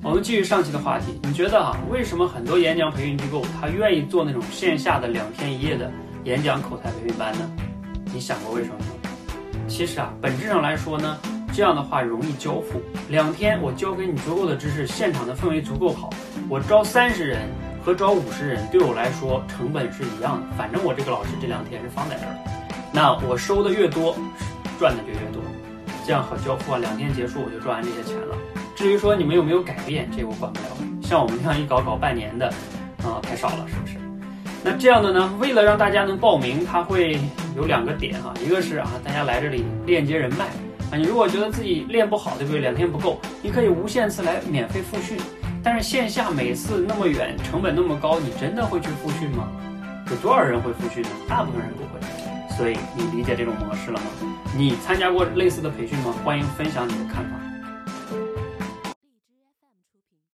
我们继续上期的话题，你觉得啊，为什么很多演讲培训机构他愿意做那种线下的两天一夜的演讲口才培训班呢？你想过为什么吗？其实啊，本质上来说呢，这样的话容易交付。两天我教给你足够的知识，现场的氛围足够好，我招三十人和招五十人对我来说成本是一样的，反正我这个老师这两天是放在这儿，那我收的越多，赚的就越多，这样好交付啊，两天结束我就赚完这些钱了。至于说你们有没有改变，这我管不了。像我们这样一搞搞半年的，啊，太少了，是不是？那这样的呢？为了让大家能报名，它会有两个点哈，一个是啊，大家来这里链接人脉啊。你如果觉得自己练不好，对不对？两天不够，你可以无限次来免费复训。但是线下每次那么远，成本那么高，你真的会去复训吗？有多少人会复训呢？大部分人不会。所以你理解这种模式了吗？你参加过类似的培训吗？欢迎分享你的看法。